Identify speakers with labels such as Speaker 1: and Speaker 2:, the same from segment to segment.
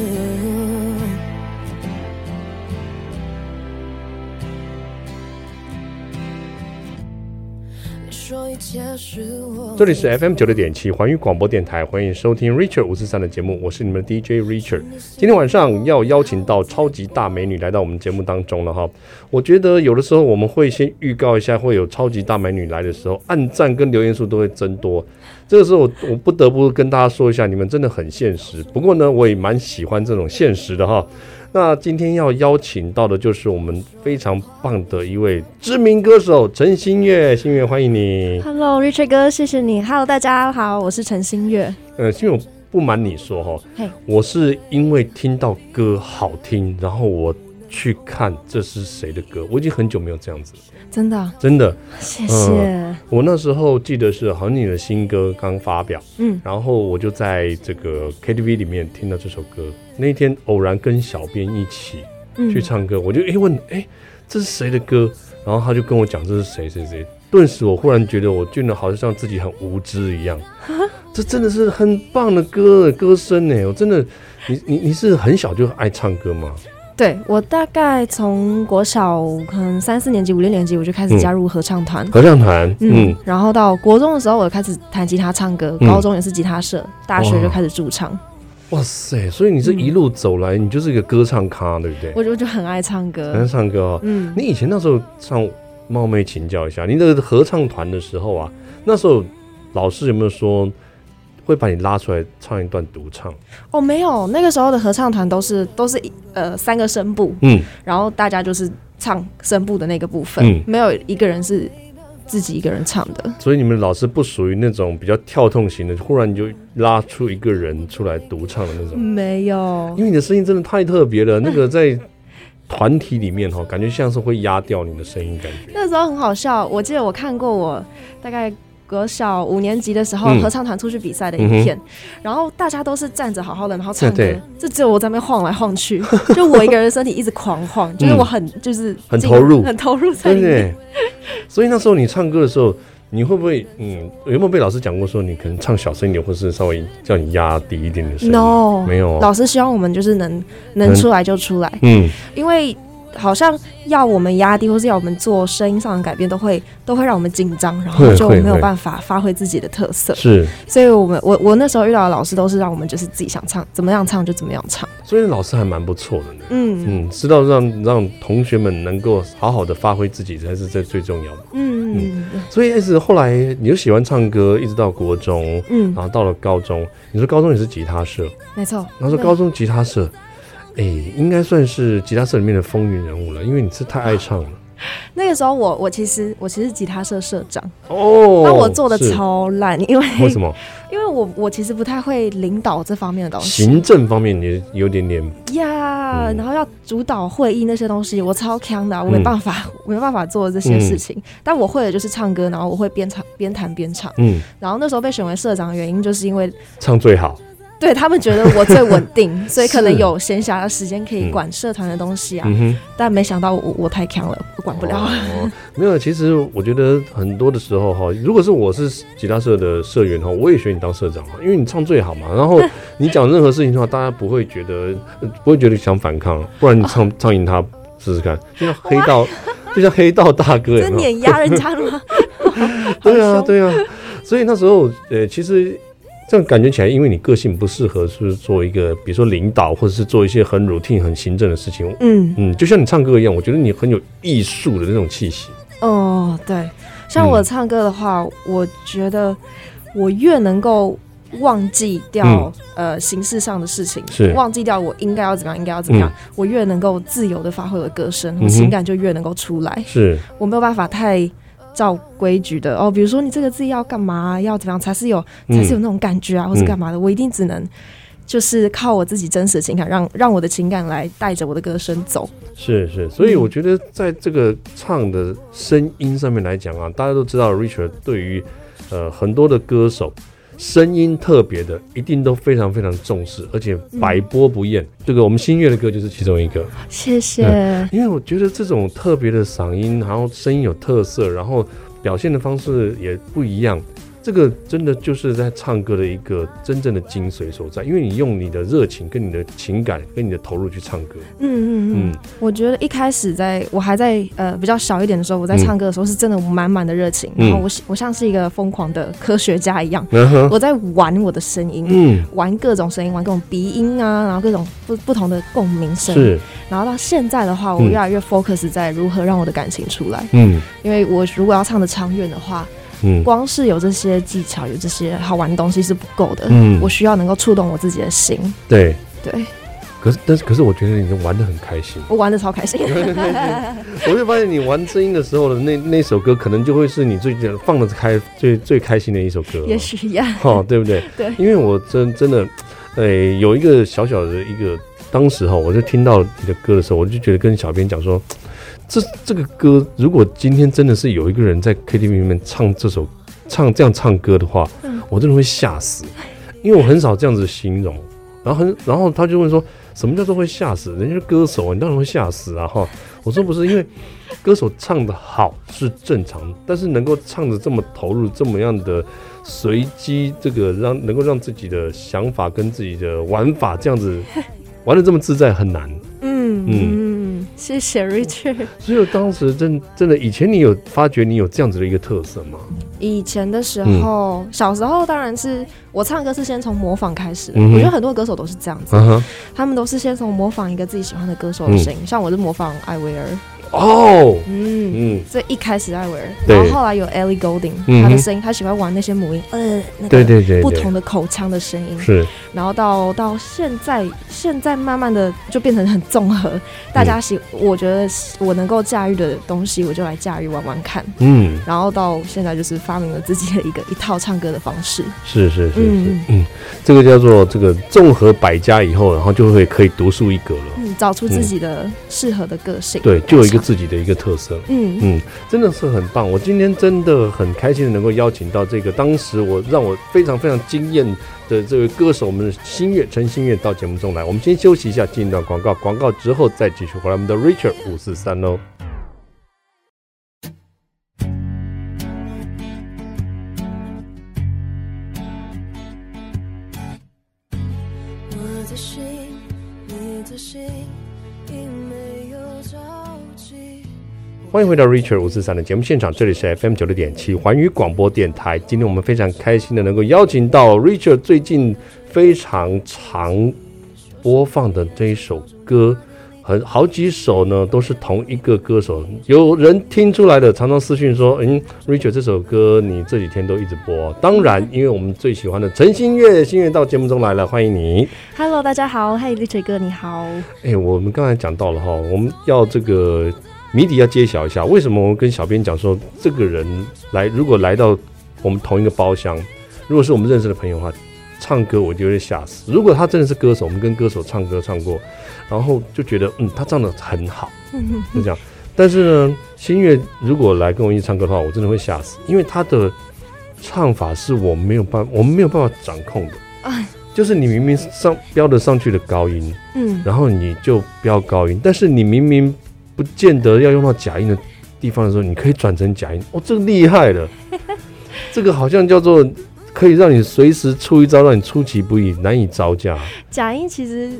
Speaker 1: you. 这里是 FM 九六点七环宇广播电台，欢迎收听 Richard 五四三的节目，我是你们 DJ Richard。今天晚上要邀请到超级大美女来到我们节目当中了哈。我觉得有的时候我们会先预告一下，会有超级大美女来的时候，按赞跟留言数都会增多。这个时候我我不得不跟大家说一下，你们真的很现实。不过呢，我也蛮喜欢这种现实的哈。那今天要邀请到的就是我们非常棒的一位知名歌手陈星月，星月欢迎你。
Speaker 2: Hello，Richard 哥，谢谢你。Hello，大家好，我是陈星月。
Speaker 1: 呃，星月，我不瞒你说哈，Hey. 我是因为听到歌好听，然后我去看这是谁的歌，我已经很久没有这样子了。
Speaker 2: 真的，
Speaker 1: 真的，
Speaker 2: 谢谢、呃。
Speaker 1: 我那时候记得是好像你的新歌刚发表，嗯，然后我就在这个 KTV 里面听到这首歌。那天偶然跟小编一起去唱歌，嗯、我就哎问哎这是谁的歌？然后他就跟我讲这是谁谁谁。顿时我忽然觉得我俊的好像自己很无知一样。这真的是很棒的歌歌声呢！我真的，你你你是很小就爱唱歌吗？
Speaker 2: 对，我大概从国小可能三四年级、五六年级我就开始加入合唱团，
Speaker 1: 合唱团，嗯，
Speaker 2: 嗯，然后到国中的时候我就开始弹吉他唱歌，高中也是吉他社，嗯、大学就开始驻唱。
Speaker 1: 哇塞！所以你这一路走来，嗯、你就是一个歌唱咖，对不对？
Speaker 2: 我就就很爱唱歌，
Speaker 1: 很爱唱歌哦。嗯，你以前那时候唱，冒昧请教一下，你那个合唱团的时候啊，那时候老师有没有说？会把你拉出来唱一段独唱
Speaker 2: 哦？没有，那个时候的合唱团都是都是呃三个声部，嗯，然后大家就是唱声部的那个部分，嗯，没有一个人是自己一个人唱的。
Speaker 1: 所以你们老师不属于那种比较跳动型的，忽然就拉出一个人出来独唱的那种。
Speaker 2: 没有，
Speaker 1: 因为你的声音真的太特别了，那个在团体里面哈，感觉像是会压掉你的声音感觉。
Speaker 2: 那时候很好笑，我记得我看过我大概。国小五年级的时候，合唱团出去比赛的影片，嗯、然后大家都是站着好好的，然后唱歌，就只有我在那边晃来晃去，就我一个人的身体一直狂晃，就是我很就是
Speaker 1: 很投入，
Speaker 2: 很投入在里面。对对，
Speaker 1: 所以那时候你唱歌的时候，你会不会嗯，有没有被老师讲过说你可能唱小声一点，或是稍微叫你压低一点的声音
Speaker 2: ？No，
Speaker 1: 没有。
Speaker 2: 老师希望我们就是能能出来就出来，嗯，因为。好像要我们压低，或是要我们做声音上的改变，都会都会让我们紧张，然后就没有办法发挥自己的特色。是，所以我们我我那时候遇到的老师都是让我们就是自己想唱怎么样唱就怎么样唱。
Speaker 1: 所以老师还蛮不错的呢。嗯嗯，知道让让同学们能够好好的发挥自己才是这最重要的。嗯嗯。所以一直后来你就喜欢唱歌，一直到国中，嗯，然后到了高中，你说高中也是吉他社，
Speaker 2: 没错。
Speaker 1: 然后说高中吉他社。哎、欸，应该算是吉他社里面的风云人物了，因为你是太爱唱了。
Speaker 2: 那个时候我，我我其实我其实吉他社社长哦，那我做的超烂，因为
Speaker 1: 为什么？
Speaker 2: 因为我我其实不太会领导这方面的东西，
Speaker 1: 行政方面你有点点
Speaker 2: 呀，yeah, 嗯、然后要主导会议那些东西，我超强的，我没办法，嗯、我没办法做这些事情。嗯、但我会的就是唱歌，然后我会边唱边弹边唱，嗯，然后那时候被选为社长的原因，就是因为
Speaker 1: 唱最好。
Speaker 2: 对，他们觉得我最稳定，所以可能有闲暇的时间可以管社团的东西啊。但没想到我我太强了，我管不了。
Speaker 1: 哦、没有，其实我觉得很多的时候哈，如果是我是吉他社的社员哈，我也选你当社长嘛，因为你唱最好嘛。然后 你讲任何事情的话，大家不会觉得不会觉得想反抗，不然你唱、哦、唱赢他试试看，就像黑道，就像黑道大哥，
Speaker 2: 真碾压人家了吗？
Speaker 1: 对啊，对啊。所以那时候呃，其实。这样感觉起来，因为你个性不适合，是做一个，比如说领导，或者是做一些很 routine、很行政的事情。嗯嗯，就像你唱歌一样，我觉得你很有艺术的那种气息。
Speaker 2: 哦，对，像我唱歌的话，嗯、我觉得我越能够忘记掉、嗯、呃形式上的事情，是忘记掉我应该要怎么样，应该要怎么样，嗯、我越能够自由的发挥我的歌声，我情感就越能够出来。是我没有办法太。照规矩的哦，比如说你这个字要干嘛，要怎么样才是有才是有那种感觉啊，嗯、或是干嘛的？我一定只能就是靠我自己真实的情感，让让我的情感来带着我的歌声走。
Speaker 1: 是是，所以我觉得在这个唱的声音上面来讲啊，大家都知道 Richard 对于呃很多的歌手。声音特别的，一定都非常非常重视，而且百播不厌。嗯、这个我们新月的歌就是其中一个。
Speaker 2: 谢谢、
Speaker 1: 嗯。因为我觉得这种特别的嗓音，然后声音有特色，然后表现的方式也不一样，这个真的就是在唱歌的一个真正的精髓所在，因为你用你的热情、跟你的情感、跟你的投入去唱歌。
Speaker 2: 嗯嗯嗯。我觉得一开始在我还在呃比较小一点的时候，我在唱歌的时候是真的满满的热情，嗯、然后我我像是一个疯狂的科学家一样，嗯、我在玩我的声音，嗯，玩各种声音，玩各种鼻音啊，然后各种不不同的共鸣声。是。然后到现在的话，我越来越 focus 在如何让我的感情出来。嗯。因为我如果要唱的长远的话。嗯，光是有这些技巧，有这些好玩的东西是不够的。嗯，我需要能够触动我自己的心。
Speaker 1: 对
Speaker 2: 对。
Speaker 1: 可是，但是，可是，我觉得你玩的很开心。
Speaker 2: 我玩的超开心。
Speaker 1: 我就发现你玩声音的时候的那那首歌，可能就会是你最近放得开最最开心的一首歌。
Speaker 2: 也许一样。
Speaker 1: 哦，对不对？
Speaker 2: 对。
Speaker 1: 因为我真真的，哎，有一个小小的一个，当时哈，我就听到你的歌的时候，我就觉得跟小编讲说。这这个歌，如果今天真的是有一个人在 KTV 里面唱这首唱这样唱歌的话，嗯、我真的会吓死，因为我很少这样子形容。然后很，然后他就问说，什么叫做会吓死？人家是歌手啊，你当然会吓死啊！哈，我说不是，因为歌手唱的好是正常，但是能够唱的这么投入，这么样的随机，这个让能够让自己的想法跟自己的玩法这样子玩的这么自在很难。嗯嗯。嗯
Speaker 2: 谢谢 Richard。
Speaker 1: 所以当时真真的，以前你有发觉你有这样子的一个特色吗？
Speaker 2: 以前的时候，嗯、小时候当然是我唱歌是先从模仿开始的。嗯、我觉得很多歌手都是这样子，嗯、他们都是先从模仿一个自己喜欢的歌手的声音，嗯、像我是模仿艾薇儿。
Speaker 1: 哦，
Speaker 2: 嗯嗯，所以一开始艾薇儿，然后后来有 Ellie Goulding，他的声音，他喜欢玩那些母音，呃，那个不同的口腔的声音，是，然后到到现在，现在慢慢的就变成很综合，大家喜，我觉得我能够驾驭的东西，我就来驾驭玩玩看，嗯，然后到现在就是发明了自己的一个一套唱歌的方式，
Speaker 1: 是是是是，嗯，这个叫做这个综合百家以后，然后就会可以独树一格了，
Speaker 2: 嗯，找出自己的适合的个性，
Speaker 1: 对，就有一个。自己的一个特色，嗯嗯，真的是很棒。我今天真的很开心的能够邀请到这个当时我让我非常非常惊艳的这位歌手，我们的新月陈新月到节目中来。我们先休息一下，进一段广告，广告之后再继续回来。我们的 Richard 五四三喽。欢迎回到 Richard 五四三的节目现场，这里是 FM 九六点七环宇广播电台。今天我们非常开心的能够邀请到 Richard 最近非常常播放的这一首歌，很好几首呢都是同一个歌手。有人听出来的，常常私讯说：“嗯，Richard 这首歌你这几天都一直播。”当然，因为我们最喜欢的陈新月，新月到节目中来了，欢迎你。
Speaker 2: Hello，大家好，嗨，Richard 哥你好。
Speaker 1: 哎，我们刚才讲到了哈，我们要这个。谜底要揭晓一下，为什么我们跟小编讲说，这个人来如果来到我们同一个包厢，如果是我们认识的朋友的话，唱歌我就会吓死。如果他真的是歌手，我们跟歌手唱歌唱过，然后就觉得嗯，他唱的很好，就这样。但是呢，新月如果来跟我一起唱歌的话，我真的会吓死，因为他的唱法是我没有办法，我们没有办法掌控的。就是你明明上飙得上去的高音，嗯，然后你就飙高音，但是你明明。不见得要用到假音的地方的时候，你可以转成假音哦，这个厉害了。这个好像叫做可以让你随时出一招，让你出其不意，难以招架。
Speaker 2: 假音其实。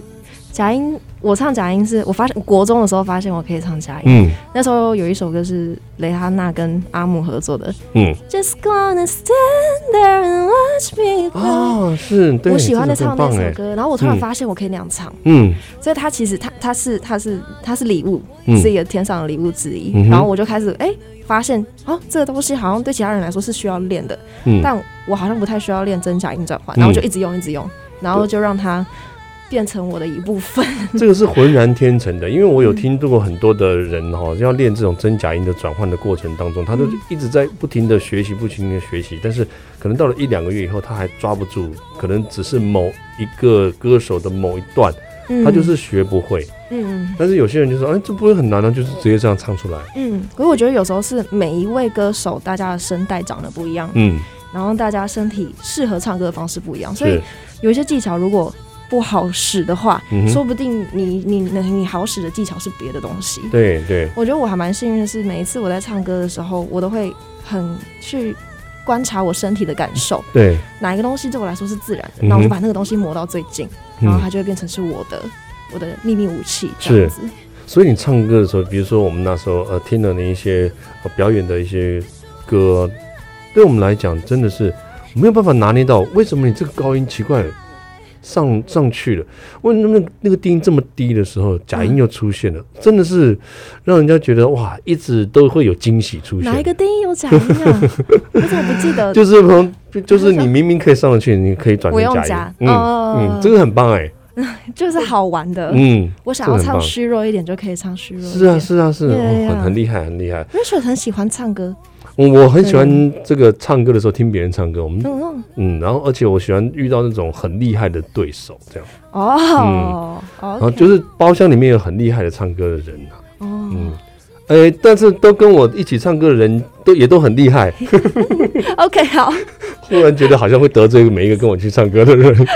Speaker 2: 假音，我唱假音是我发现国中的时候发现我可以唱假音。嗯，那时候有一首歌是蕾哈娜跟阿姆合作的。嗯，Just gonna stand there and watch me。
Speaker 1: 哦，是，对，
Speaker 2: 我喜欢的唱那首歌，然后我突然发现我可以那样唱。嗯，所以它其实它它是它是它是礼物，是一个天上的礼物之一。然后我就开始哎发现哦，这个东西好像对其他人来说是需要练的，但我好像不太需要练真假音转换，然后就一直用一直用，然后就让它。变成我的一部分，
Speaker 1: 这个是浑然天成的。因为我有听到过很多的人哈，要练这种真假音的转换的过程当中，他都一直在不停的学习，不停的学习。但是可能到了一两个月以后，他还抓不住，可能只是某一个歌手的某一段，他就是学不会。嗯，但是有些人就说，哎，这不会很难啊，就是直接这样唱出来。
Speaker 2: 嗯，可是我觉得有时候是每一位歌手，大家的声带长得不一样，嗯，然后大家身体适合唱歌的方式不一样，所以有一些技巧如果。不好使的话，嗯、说不定你你你你好使的技巧是别的东西。对对，我觉得我还蛮幸运的是，每一次我在唱歌的时候，我都会很去观察我身体的感受，
Speaker 1: 对，
Speaker 2: 哪一个东西对我来说是自然的，那、嗯、我就把那个东西磨到最近，然后它就会变成是我的、嗯、我的秘密武器这样子。
Speaker 1: 所以你唱歌的时候，比如说我们那时候呃听了你一些、呃、表演的一些歌，对我们来讲真的是没有办法拿捏到，为什么你这个高音奇怪上上去了？为什么那那个低音这么低的时候，假音又出现了？嗯、真的是让人家觉得哇，一直都会有惊喜出现。
Speaker 2: 哪一个低音有假音啊？我怎么不记得？
Speaker 1: 就是从就是你明明可以上得去，你可以转成假音。嗯嗯，这个很棒哎、欸。
Speaker 2: 就是好玩的，嗯，我想要唱虚弱一点就可以唱虚弱。
Speaker 1: 是啊，是啊，是啊，很很厉害，很厉害。
Speaker 2: Richard 很喜欢唱歌，
Speaker 1: 我很喜欢这个唱歌的时候听别人唱歌。我们嗯，然后而且我喜欢遇到那种很厉害的对手，这样
Speaker 2: 哦，
Speaker 1: 然后就是包厢里面有很厉害的唱歌的人啊，嗯，哎，但是都跟我一起唱歌的人都也都很厉害。
Speaker 2: OK，好。
Speaker 1: 忽然觉得好像会得罪每一个跟我去唱歌的人。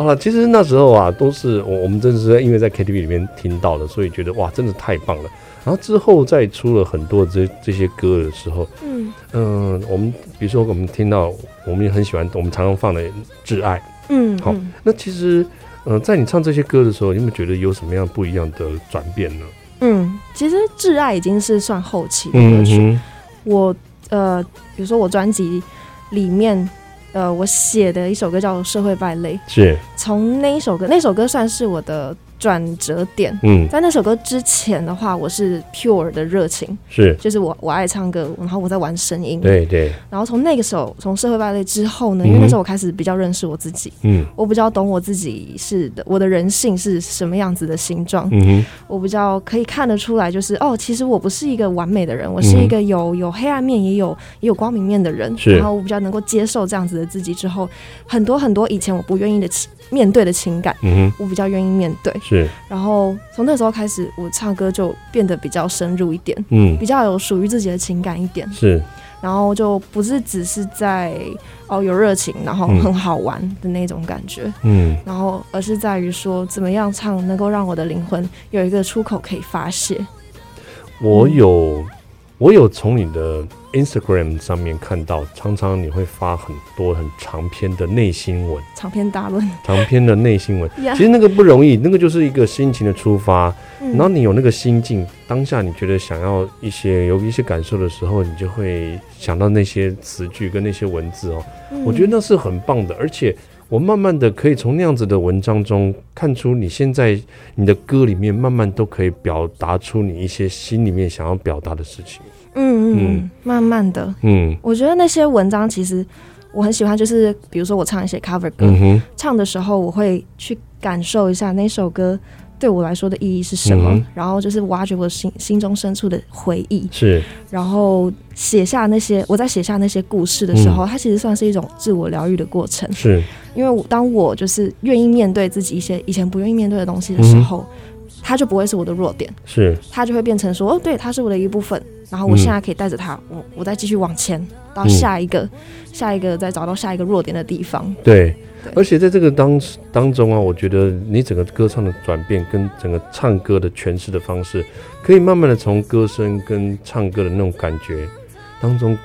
Speaker 1: 好了，其实那时候啊，都是我我们真的是因为在 KTV 里面听到的，所以觉得哇，真的太棒了。然后之后再出了很多这这些歌的时候，嗯嗯、呃，我们比如说我们听到，我们也很喜欢，我们常常放的《挚爱》，嗯，好，那其实嗯、呃，在你唱这些歌的时候，你有没有觉得有什么样不一样的转变呢？
Speaker 2: 嗯，其实《挚爱》已经是算后期的歌曲。嗯、我呃，比如说我专辑里面。呃，我写的一首歌叫《社会败类》，
Speaker 1: 是
Speaker 2: 从那一首歌，那首歌算是我的。转折点，嗯，在那首歌之前的话，我是 pure 的热情，
Speaker 1: 是，
Speaker 2: 就是我我爱唱歌，然后我在玩声音，
Speaker 1: 对对。
Speaker 2: 然后从那个时候，从社会败类之后呢，因为那时候我开始比较认识我自己，嗯，我比较懂我自己是的，我的人性是什么样子的形状，嗯哼，我比较可以看得出来，就是哦，其实我不是一个完美的人，我是一个有有黑暗面，也有也有光明面的人，是。然后我比较能够接受这样子的自己之后，很多很多以前我不愿意的情面对的情感，嗯哼，我比较愿意面对。
Speaker 1: 是，
Speaker 2: 然后从那时候开始，我唱歌就变得比较深入一点，嗯，比较有属于自己的情感一点，
Speaker 1: 是，
Speaker 2: 然后就不是只是在哦有热情，然后很好玩的那种感觉，嗯，然后而是在于说怎么样唱能够让我的灵魂有一个出口可以发泄。
Speaker 1: 我有。嗯我有从你的 Instagram 上面看到，常常你会发很多很长篇的内心文，
Speaker 2: 长篇大论，
Speaker 1: 长篇的内心文。其实那个不容易，那个就是一个心情的出发。然后你有那个心境，当下你觉得想要一些有一些感受的时候，你就会想到那些词句跟那些文字哦。我觉得那是很棒的，而且。我慢慢的可以从那样子的文章中看出，你现在你的歌里面慢慢都可以表达出你一些心里面想要表达的事情。
Speaker 2: 嗯嗯，慢慢的，嗯，我觉得那些文章其实我很喜欢，就是比如说我唱一些 cover 歌，嗯、唱的时候我会去感受一下那首歌。对我来说的意义是什么？嗯、然后就是挖掘我心心中深处的回忆，
Speaker 1: 是，
Speaker 2: 然后写下那些我在写下那些故事的时候，嗯、它其实算是一种自我疗愈的过程。
Speaker 1: 是，
Speaker 2: 因为当我就是愿意面对自己一些以前不愿意面对的东西的时候，嗯、它就不会是我的弱点，
Speaker 1: 是，
Speaker 2: 它就会变成说，哦，对，它是我的一部分。然后我现在可以带着它，我我再继续往前到下一个，嗯、下一个再找到下一个弱点的地方。
Speaker 1: 对。而且在这个当当中啊，我觉得你整个歌唱的转变跟整个唱歌的诠释的方式，可以慢慢的从歌声跟唱歌的那种感觉当中，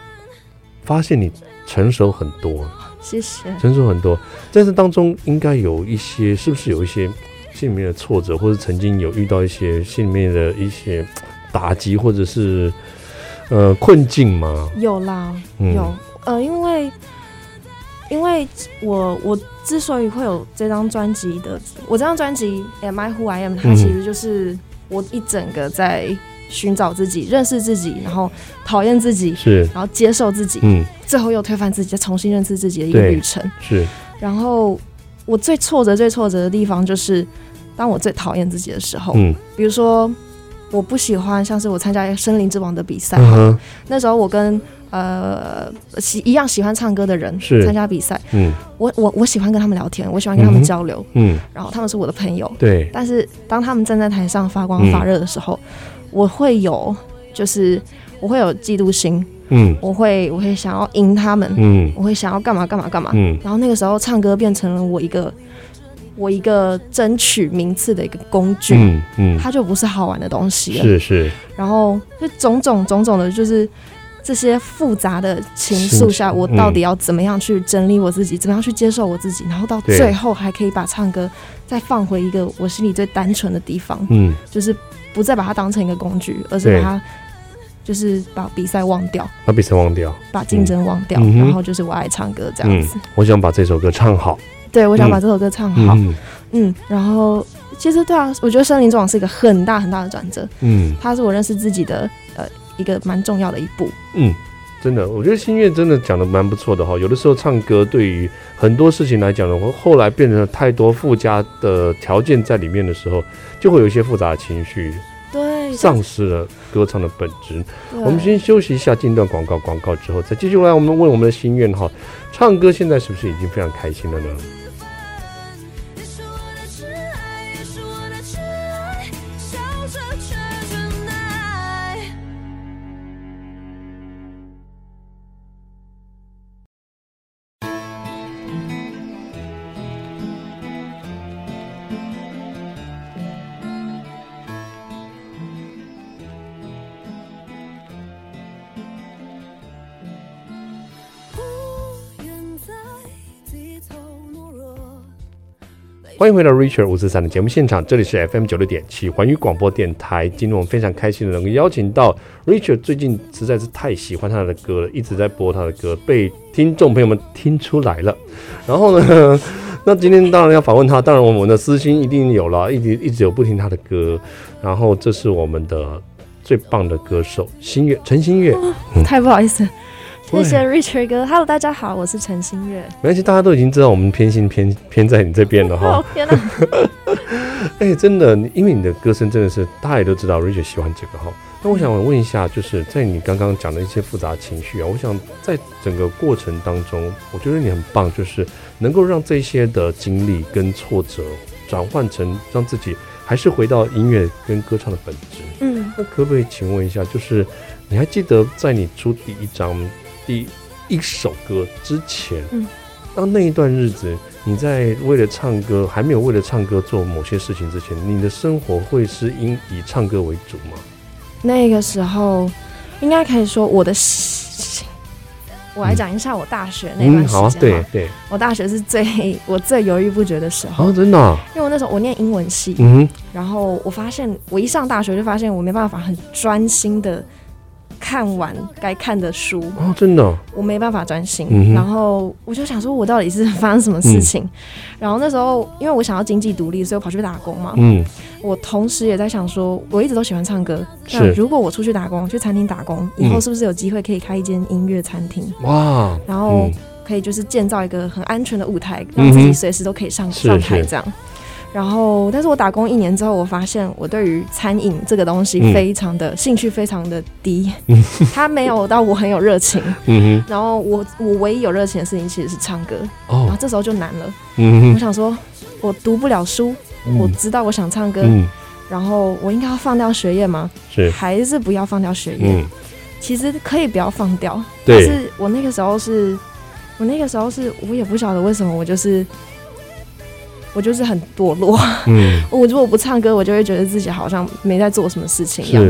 Speaker 1: 发现你成熟很多。
Speaker 2: 谢谢。
Speaker 1: 成熟很多，在这当中应该有一些，是不是有一些心里面的挫折，或者曾经有遇到一些心里面的一些打击，或者是呃困境吗？
Speaker 2: 有啦，嗯、有呃，因为。因为我我之所以会有这张专辑的，我这张专辑《Am I Who I Am》，它其实就是我一整个在寻找自己、认识自己，然后讨厌自己，
Speaker 1: 是，
Speaker 2: 然后接受自己，嗯，最后又推翻自己，再重新认识自己的一个旅程。
Speaker 1: 是。
Speaker 2: 然后我最挫折、最挫折的地方，就是当我最讨厌自己的时候，嗯，比如说我不喜欢，像是我参加《森林之王》的比赛，嗯，那时候我跟。呃，喜一样喜欢唱歌的人参加比赛，嗯，我我我喜欢跟他们聊天，我喜欢跟他们交流，嗯，然后他们是我的朋友，
Speaker 1: 对。
Speaker 2: 但是当他们站在台上发光发热的时候，嗯、我会有就是我会有嫉妒心，嗯，我会我会想要赢他们，嗯，我会想要干嘛干嘛干嘛，嗯。然后那个时候唱歌变成了我一个我一个争取名次的一个工具，嗯嗯，它就不是好玩的东西了，
Speaker 1: 是是。
Speaker 2: 然后就种种种种的，就是。这些复杂的情愫下，我到底要怎么样去整理我自己，怎么样去接受我自己，然后到最后还可以把唱歌再放回一个我心里最单纯的地方，嗯，就是不再把它当成一个工具，而是把它就是把比赛忘掉，
Speaker 1: 把比赛忘掉，
Speaker 2: 把竞争忘掉，然后就是我爱唱歌这样子。
Speaker 1: 我想把这首歌唱好，
Speaker 2: 对，我想把这首歌唱好，嗯，然后其实对啊，我觉得《森林之王》是一个很大很大的转折，嗯，它是我认识自己的呃。一个蛮重要的一步，
Speaker 1: 嗯，真的，我觉得心月真的讲的蛮不错的哈。有的时候唱歌对于很多事情来讲的话，后来变成了太多附加的条件在里面的时候，就会有一些复杂的情绪，
Speaker 2: 对，
Speaker 1: 丧失了歌唱的本质。我们先休息一下，进段广告，广告之后再继续来。我们问我们的心愿哈，唱歌现在是不是已经非常开心了呢？欢迎回到 Richard 五四三的节目现场，这里是 FM 九六点七环宇广播电台。今天我们非常开心的能够邀请到 Richard，最近实在是太喜欢他的歌了，一直在播他的歌，被听众朋友们听出来了。然后呢，那今天当然要访问他，当然我们的私心一定有了，一直一直有不听他的歌。然后这是我们的最棒的歌手新月陈新月，
Speaker 2: 太不好意思。谢谢 Richard 哥，Hello，大家好，我是陈新月。
Speaker 1: 没关系，大家都已经知道我们偏心偏偏在你这边了哈。天哪！哎、欸，真的，因为你的歌声真的是大家也都知道，Richard 喜欢这个哈。那我想问一下，就是在你刚刚讲的一些复杂情绪啊，我想在整个过程当中，我觉得你很棒，就是能够让这些的经历跟挫折转换成让自己还是回到音乐跟歌唱的本质。嗯，那可不可以请问一下，就是你还记得在你出第一张？第一首歌之前，嗯，当那一段日子，你在为了唱歌，还没有为了唱歌做某些事情之前，你的生活会是因以唱歌为主吗？
Speaker 2: 那个时候，应该可以说我的，我来讲一下我大学那段时间，嗯。好啊，对对，我大学是最我最犹豫不决的时候。
Speaker 1: 哦，真的，啊？
Speaker 2: 因为我那时候我念英文系，嗯，然后我发现我一上大学就发现我没办法很专心的。看完该看的书
Speaker 1: 哦，真的，
Speaker 2: 我没办法专心，嗯。然后我就想说，我到底是发生什么事情？嗯、然后那时候，因为我想要经济独立，所以我跑去打工嘛。嗯，我同时也在想说，我一直都喜欢唱歌。那如果我出去打工，去餐厅打工，以后是不是有机会可以开一间音乐餐厅？哇！然后可以就是建造一个很安全的舞台，让自己随时都可以上上台这样。然后，但是我打工一年之后，我发现我对于餐饮这个东西非常的、嗯、兴趣非常的低，他没有到我很有热情。嗯。然后我我唯一有热情的事情其实是唱歌。哦。然后这时候就难了。嗯。我想说，我读不了书，嗯、我知道我想唱歌、嗯，然后我应该要放掉学业吗？是。还是不要放掉学业？嗯。其实可以不要放掉。对。但是我那个时候是，我那个时候是我也不晓得为什么我就是。我就是很堕落，嗯，我如果不唱歌，我就会觉得自己好像没在做什么事情一样，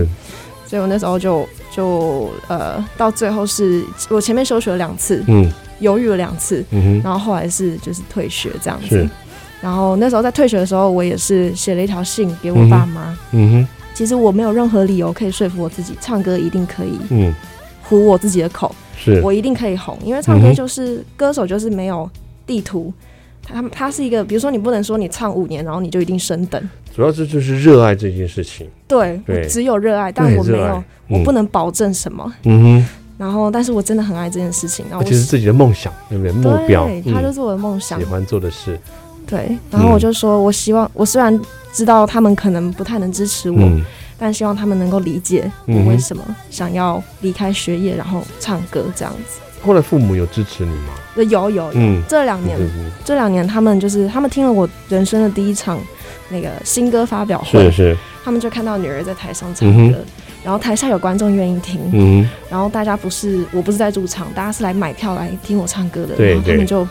Speaker 2: 所以我那时候就就呃，到最后是我前面休学了两次，嗯，犹豫了两次，嗯，然后后来是就是退学这样子，然后那时候在退学的时候，我也是写了一条信给我爸妈，嗯哼，其实我没有任何理由可以说服我自己唱歌一定可以，嗯，糊我自己的口，是。我一定可以红，因为唱歌就是歌手就是没有地图。他他是一个，比如说你不能说你唱五年，然后你就一定升等。
Speaker 1: 主要是就是热爱这件事情。
Speaker 2: 对，对只有热爱，但我没有、嗯，我不能保证什么。嗯哼。然后，但是我真的很爱这件事情。然后，其实
Speaker 1: 自己的梦想，对不对？目标，
Speaker 2: 对，他就是我的梦想、嗯，喜
Speaker 1: 欢做的事。
Speaker 2: 对。然后我就说，我希望，我虽然知道他们可能不太能支持我，嗯、但希望他们能够理解我为什么想要离开学业，然后唱歌这样子。
Speaker 1: 后来父母有支持你吗？
Speaker 2: 有有有，嗯，这两年，这两年他们就是他们听了我人生的第一场那个新歌发表会，是是，他们就看到女儿在台上唱歌，嗯、然后台下有观众愿意听，嗯，然后大家不是我不是在驻场，大家是来买票来听我唱歌的，对，然后他们就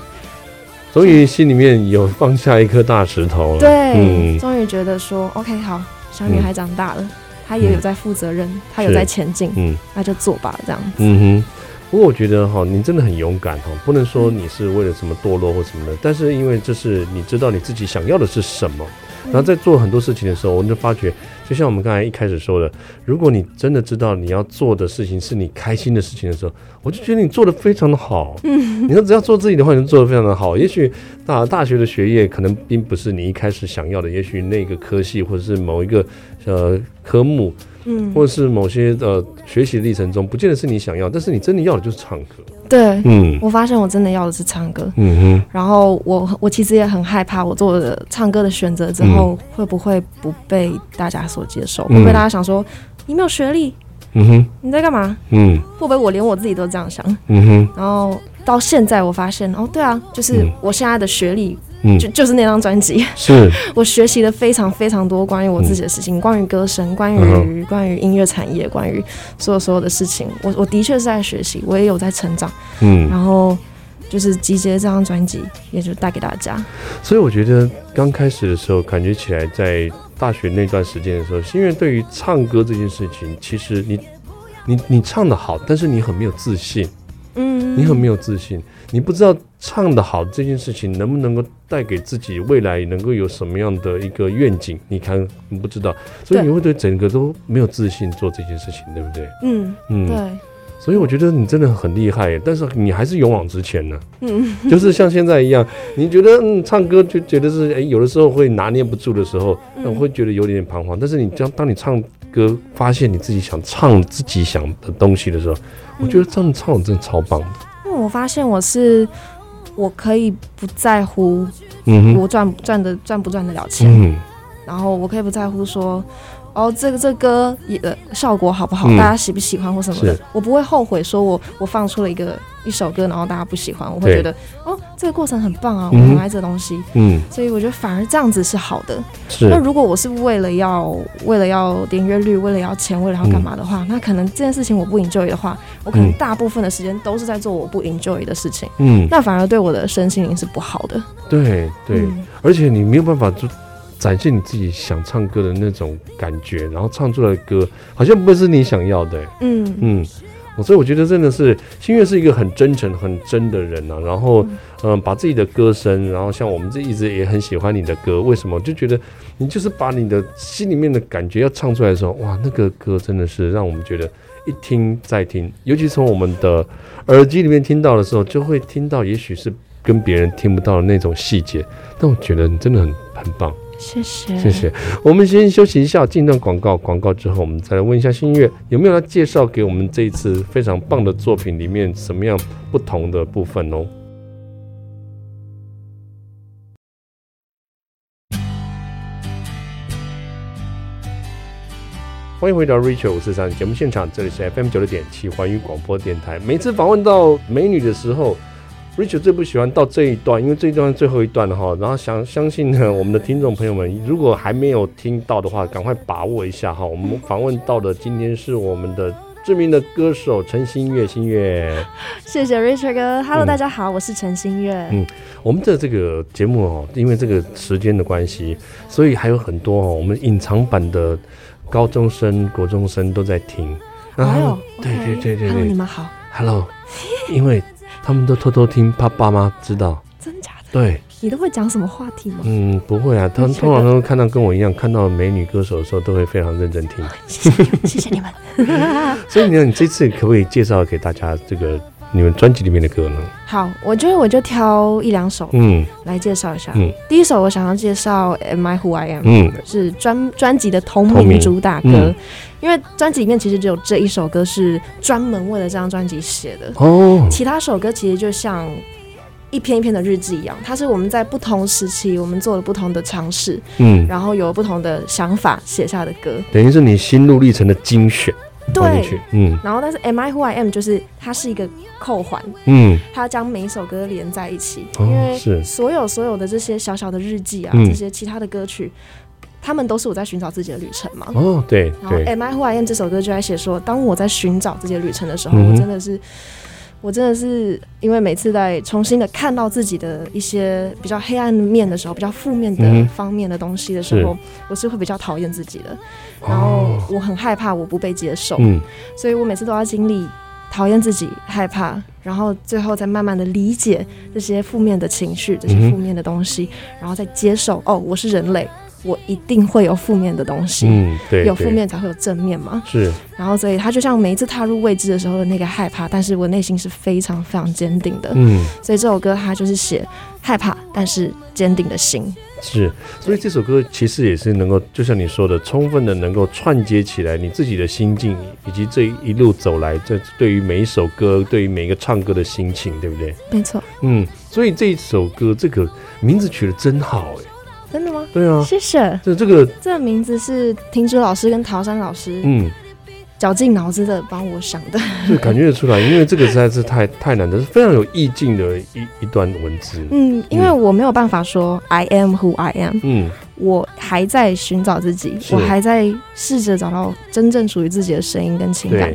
Speaker 1: 终于心里面有放下一颗大石头了，
Speaker 2: 对，嗯、终于觉得说 OK 好，小女孩长大了。她也有在负责任，她有在前进，嗯，那就做吧，这样子。
Speaker 1: 嗯哼。不过我觉得哈，你真的很勇敢哈，不能说你是为了什么堕落或什么的，但是因为这是你知道你自己想要的是什么。然后在做很多事情的时候，我们就发觉，就像我们刚才一开始说的，如果你真的知道你要做的事情是你开心的事情的时候，我就觉得你做的非常的好。嗯，你说只要做自己的话，你就做的非常的好。也许大大学的学业可能并不是你一开始想要的，也许那个科系或者是某一个呃科目。嗯，或者是某些呃学习历程中，不见得是你想要，但是你真的要的就是唱歌。
Speaker 2: 对，嗯，我发现我真的要的是唱歌。嗯哼，然后我我其实也很害怕，我做了唱歌的选择之后，会不会不被大家所接受？嗯、会不会大家想说你没有学历？嗯哼，你在干嘛？嗯，会不会我连我自己都这样想？嗯哼，然后到现在我发现，哦，对啊，就是我现在的学历。嗯，就就是那张专辑，是 我学习了非常非常多关于我自己的事情，嗯、关于歌声，关于、嗯、关于音乐产业，关于所有所有的事情。我我的确是在学习，我也有在成长。嗯，然后就是集结这张专辑，也就带给大家。
Speaker 1: 所以我觉得刚开始的时候，感觉起来在大学那段时间的时候，是因为对于唱歌这件事情，其实你你你唱的好，但是你很没有自信。嗯，你很没有自信，你不知道唱得好这件事情能不能够带给自己未来能够有什么样的一个愿景？你看，你不知道，所以你会对整个都没有自信做这件事情，对不对？嗯嗯，对。所以我觉得你真的很厉害，但是你还是勇往直前呢。嗯，就是像现在一样，你觉得嗯唱歌就觉得是哎，有的时候会拿捏不住的时候，那我会觉得有点彷徨。但是你将当你唱歌发现你自己想唱自己想的东西的时候。我觉得这样唱真的超棒的，
Speaker 2: 因为我发现我是我可以不在乎，嗯，我赚赚的赚不赚得了钱，嗯，然后我可以不在乎说。哦，这个这个歌也呃效果好不好？嗯、大家喜不喜欢或什么的？我不会后悔，说我我放出了一个一首歌，然后大家不喜欢，我会觉得哦，这个过程很棒啊，我很爱这东西。嗯，所以我觉得反而这样子是好的。是。那如果我是为了要为了要点阅率，为了要钱，为了要干嘛的话，嗯、那可能这件事情我不 enjoy 的话，我可能大部分的时间都是在做我不 enjoy 的事情。嗯，那反而对我的身心灵是不好的。
Speaker 1: 对对，嗯、而且你没有办法做。展现你自己想唱歌的那种感觉，然后唱出来的歌好像不是你想要的。嗯嗯，所以我觉得真的是新月是一个很真诚、很真的人啊。然后嗯，把自己的歌声，然后像我们这一直也很喜欢你的歌，为什么？就觉得你就是把你的心里面的感觉要唱出来的时候，哇，那个歌真的是让我们觉得一听再听，尤其从我们的耳机里面听到的时候，就会听到也许是跟别人听不到的那种细节。但我觉得你真的很很棒。
Speaker 2: 谢谢，
Speaker 1: 谢谢。我们先休息一下，进段广告。广告之后，我们再来问一下新月有没有来介绍给我们这一次非常棒的作品里面什么样不同的部分哦。欢迎回到 Richard 五四三节目现场，这里是 FM 九六点七环宇广播电台。每次访问到美女的时候。Richard 最不喜欢到这一段，因为这一段是最后一段了哈。然后想相信呢，我们的听众朋友们，如果还没有听到的话，赶快把握一下哈。我们访问到的今天是我们的知名的歌手陈新月，新月。
Speaker 2: 谢谢 Richard 哥，Hello，、嗯、大家好，我是陈新月。
Speaker 1: 嗯，我们的这个节目哦，因为这个时间的关系，所以还有很多哦，我们隐藏版的高中生、国中生都在听。
Speaker 2: 然后，
Speaker 1: 对对对对对，Hello,
Speaker 2: 你们好
Speaker 1: ，Hello，因为。他们都偷偷听，怕爸妈知道。
Speaker 2: 真假的？
Speaker 1: 对。
Speaker 2: 你都会讲什么话题吗？
Speaker 1: 嗯，不会啊。他们通常都看到跟我一样，看到美女歌手的时候，都会非常认真听。
Speaker 2: 谢谢，谢谢你们。
Speaker 1: 所以你，你这次可不可以介绍给大家这个你们专辑里面的歌呢？
Speaker 2: 好，我觉得我就挑一两首，嗯，来介绍一下。嗯，第一首我想要介绍《Am I Who I Am》，嗯，是专专辑的同名主打歌。嗯，因为专辑里面其实只有这一首歌是专门为了这张专辑写的。哦，其他首歌其实就像一篇一篇的日记一样，它是我们在不同时期我们做了不同的尝试，嗯，然后有不同的想法写下的歌，
Speaker 1: 等于是你心路历程的精选。
Speaker 2: 对，嗯，然后但是 Am I Who I Am 就是它是一个扣环，嗯，它将每一首歌连在一起，哦、因为所有所有的这些小小的日记啊，嗯、这些其他的歌曲，他们都是我在寻找自己的旅程嘛。
Speaker 1: 哦，对，
Speaker 2: 然后 Am I Who I Am 这首歌就在写说，当我在寻找这些旅程的时候，嗯、我真的是。我真的是因为每次在重新的看到自己的一些比较黑暗面的时候，比较负面的方面的东西的时候，嗯、我是会比较讨厌自己的，然后我很害怕我不被接受，嗯，所以我每次都要经历讨厌自己、害怕，然后最后再慢慢的理解这些负面的情绪、这些负面的东西，嗯、然后再接受哦，我是人类。我一定会有负面的东西，
Speaker 1: 嗯，对，
Speaker 2: 有负面才会有正面嘛，
Speaker 1: 是。
Speaker 2: 然后，所以他就像每一次踏入未知的时候的那个害怕，但是我内心是非常非常坚定的，
Speaker 1: 嗯。
Speaker 2: 所以这首歌它就是写害怕，但是坚定的心。
Speaker 1: 是，所以这首歌其实也是能够，就像你说的，充分的能够串接起来你自己的心境，以及这一路走来，这对于每一首歌，对于每一个唱歌的心情，对不对？
Speaker 2: 没错。
Speaker 1: 嗯，所以这一首歌这个名字取得真好，哎。
Speaker 2: 真的吗？
Speaker 1: 对啊，
Speaker 2: 谢谢。
Speaker 1: 这这个
Speaker 2: 这个名字是听珠老师跟陶山老师嗯绞尽脑汁的帮我想的，
Speaker 1: 就感觉得出来，因为这个实在是太太难的，是非常有意境的一一段文字。
Speaker 2: 嗯，因为我没有办法说 I am who I am。
Speaker 1: 嗯，
Speaker 2: 我还在寻找自己，我还在试着找到真正属于自己的声音跟情感。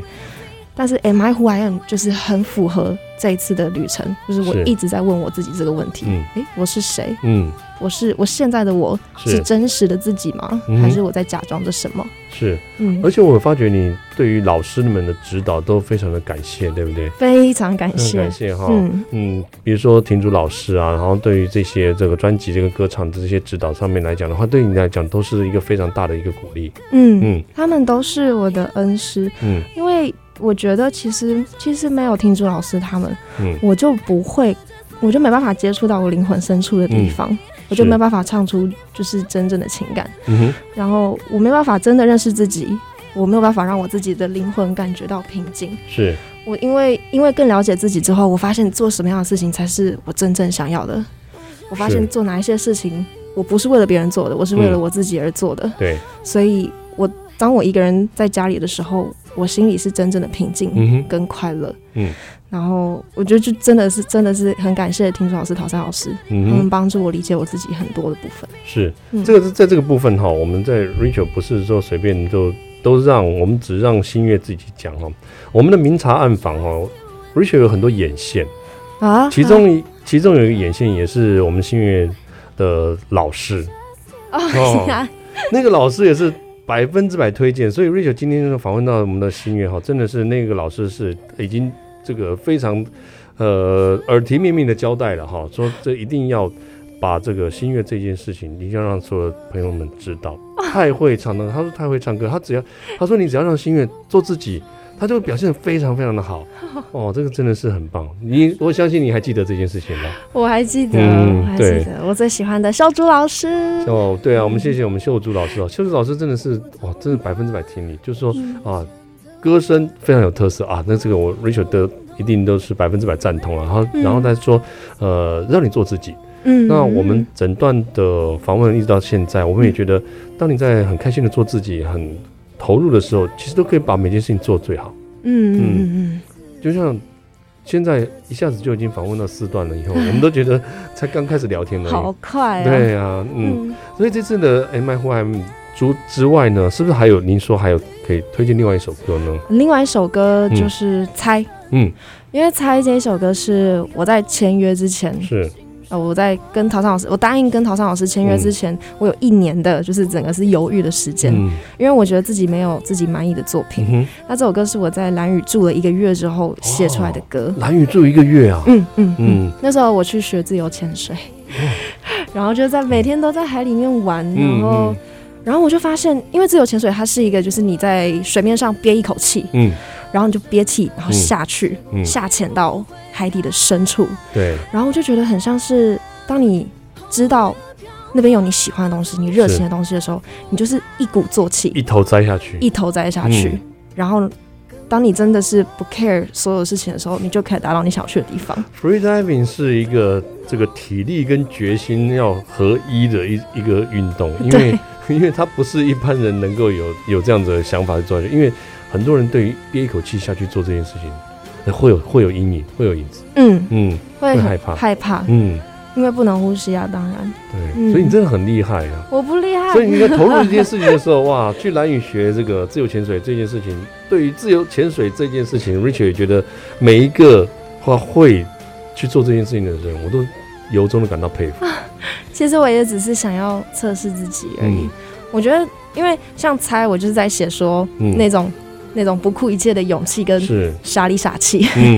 Speaker 2: 但是 Am I who I am 就是很符合这一次的旅程，就是我一直在问我自己这个问题。嗯，诶，我是谁？
Speaker 1: 嗯。
Speaker 2: 我是我现在的我是真实的自己吗？嗯、还是我在假装着什么？
Speaker 1: 是，嗯，而且我发觉你对于老师们的指导都非常的感谢，对不对？
Speaker 2: 非常感谢，
Speaker 1: 感谢哈，嗯嗯，比如说婷竹老师啊，然后对于这些这个专辑、这个歌唱的这些指导上面来讲的话，对你来讲都是一个非常大的一个鼓励。
Speaker 2: 嗯嗯，他们都是我的恩师。嗯，因为我觉得其实其实没有听朱老师他们，嗯，我就不会，我就没办法接触到我灵魂深处的地方。嗯我就没办法唱出就是真正的情感，
Speaker 1: 嗯，
Speaker 2: 然后我没办法真的认识自己，我没有办法让我自己的灵魂感觉到平静。
Speaker 1: 是
Speaker 2: 我因为因为更了解自己之后，我发现做什么样的事情才是我真正想要的。我发现做哪一些事情，我不是为了别人做的，我是为了我自己而做的。
Speaker 1: 嗯、对，
Speaker 2: 所以我当我一个人在家里的时候，我心里是真正的平静跟快乐。
Speaker 1: 嗯。
Speaker 2: 然后我觉得就真的是真的是很感谢听众老师、陶山老师，嗯，他们帮助我理解我自己很多的部分。
Speaker 1: 是，嗯、这个是在这个部分哈，我们在 Rachel 不是说随便就都让我们只让新月自己讲哈。我们的明察暗访哈，Rachel 有很多眼线。
Speaker 2: 啊，
Speaker 1: 其中一其中有一个眼线也是我们新月的老师。
Speaker 2: 哦，哦。
Speaker 1: 那个老师也是百分之百推荐，所以 Rachel 今天访问到我们的新月哈，真的是那个老师是已经。这个非常，呃，耳提面命的交代了哈，说这一定要把这个新月这件事情，一定要让所有朋友们知道。太会唱了，他说太会唱歌，他只要他说你只要让新月做自己，他就会表现得非常非常的好。哦，这个真的是很棒。你我相信你还记得这件事情吧？
Speaker 2: 我还记得，嗯、我还记得我最喜欢的秀珠老师。
Speaker 1: 哦，对啊，我们谢谢我们秀珠老师哦，秀珠老师真的是哇，真的百分之百听你，就是说、嗯、啊。歌声非常有特色啊，那这个我 Rachel 的一定都是百分之百赞同了。然后，嗯、然后再说，呃，让你做自己。嗯，那我们整段的访问一直到现在，我们也觉得，当你在很开心的做自己、很投入的时候，其实都可以把每件事情做最好。
Speaker 2: 嗯嗯嗯，
Speaker 1: 就像现在一下子就已经访问到四段了，以后 我们都觉得才刚开始聊天而已，
Speaker 2: 好快啊！
Speaker 1: 对啊，嗯，嗯。所以这次的 Am I I Am 之之外呢，是不是还有您说还有可以推荐另外一首歌呢？
Speaker 2: 另外一首歌就是《猜》，
Speaker 1: 嗯，
Speaker 2: 因为《猜》这一首歌是我在签约之前，
Speaker 1: 是
Speaker 2: 呃我在跟陶山老师，我答应跟陶山老师签约之前，嗯，我有一年的就是整个是犹豫的时间，嗯，因为我觉得自己没有自己满意的作品，嗯。那这首歌是我在蓝屿住了一个月之后写出来的歌。
Speaker 1: 蓝屿住一个月啊？
Speaker 2: 嗯嗯嗯。那时候我去学自由潜水，然后就在每天都在海里面玩，然后。然后我就发现，因为自由潜水它是一个，就是你在水面上憋一口气，
Speaker 1: 嗯，
Speaker 2: 然后你就憋气，然后下去，嗯，下潜到海底的深处，
Speaker 1: 对。
Speaker 2: 然后我就觉得很像是，当你知道那边有你喜欢的东西，你热情的东西的时候，你就是一鼓作气，
Speaker 1: 一头栽下去，
Speaker 2: 一头栽下去。嗯，然后，当你真的是不 care 所有事情的时候，你就可以达到你想去的地方。
Speaker 1: Free diving 是一个这个体力跟决心要合一的一一个运动，因为。因为它不是一般人能够有有这样子的想法去做，因为很多人对于憋一口气下去做这件事情，会有会有阴影，会有影子，
Speaker 2: 嗯。
Speaker 1: 嗯，会害怕。
Speaker 2: 害怕，
Speaker 1: 嗯，
Speaker 2: 因为不能呼吸啊，当然，
Speaker 1: 对，嗯、所以你真的很厉害啊，
Speaker 2: 我不厉害，
Speaker 1: 所以你在投入一件事情的时候，哇，去蓝屿学这个自由潜水这件事情，对于自由潜水这件事情，Richard 也觉得每一个话会去做这件事情的人，我都由衷的感到佩服。
Speaker 2: 其实我也只是想要测试自己而已。嗯、我觉得，因为像猜，我就是在写说、嗯、那种那种不顾一切的勇气跟傻里傻气。
Speaker 1: 嗯、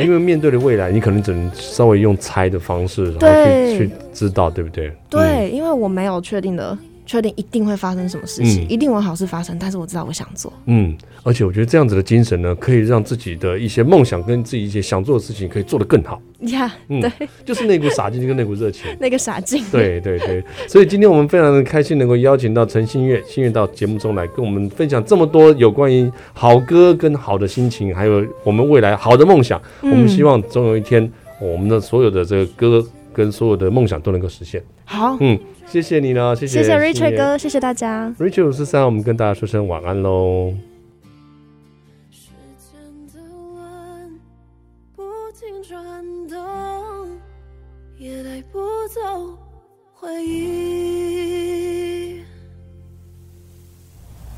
Speaker 1: 因为面对的未来，你可能只能稍微用猜的方式，然后去去知道，对不对？
Speaker 2: 对，嗯、因为我没有确定的。确定一定会发生什么事情，嗯、一定有好事发生。但是我知道我想做，
Speaker 1: 嗯，而且我觉得这样子的精神呢，可以让自己的一些梦想跟自己一些想做的事情可以做得更好。
Speaker 2: 呀、yeah, 嗯，对，
Speaker 1: 就是那股傻劲跟那股热情，
Speaker 2: 那个傻劲。
Speaker 1: 对对对，所以今天我们非常的开心能够邀请到陈新月，新月到节目中来跟我们分享这么多有关于好歌跟好的心情，还有我们未来好的梦想。嗯、我们希望总有一天，我们的所有的这个歌跟所有的梦想都能够实现。
Speaker 2: 好，
Speaker 1: 嗯。谢谢你呢，谢谢谢谢
Speaker 2: Richard 哥，谢谢大家。
Speaker 1: Richard 五四三，我们跟大家说声晚安喽。时间的轮不停转动，也带不走回忆。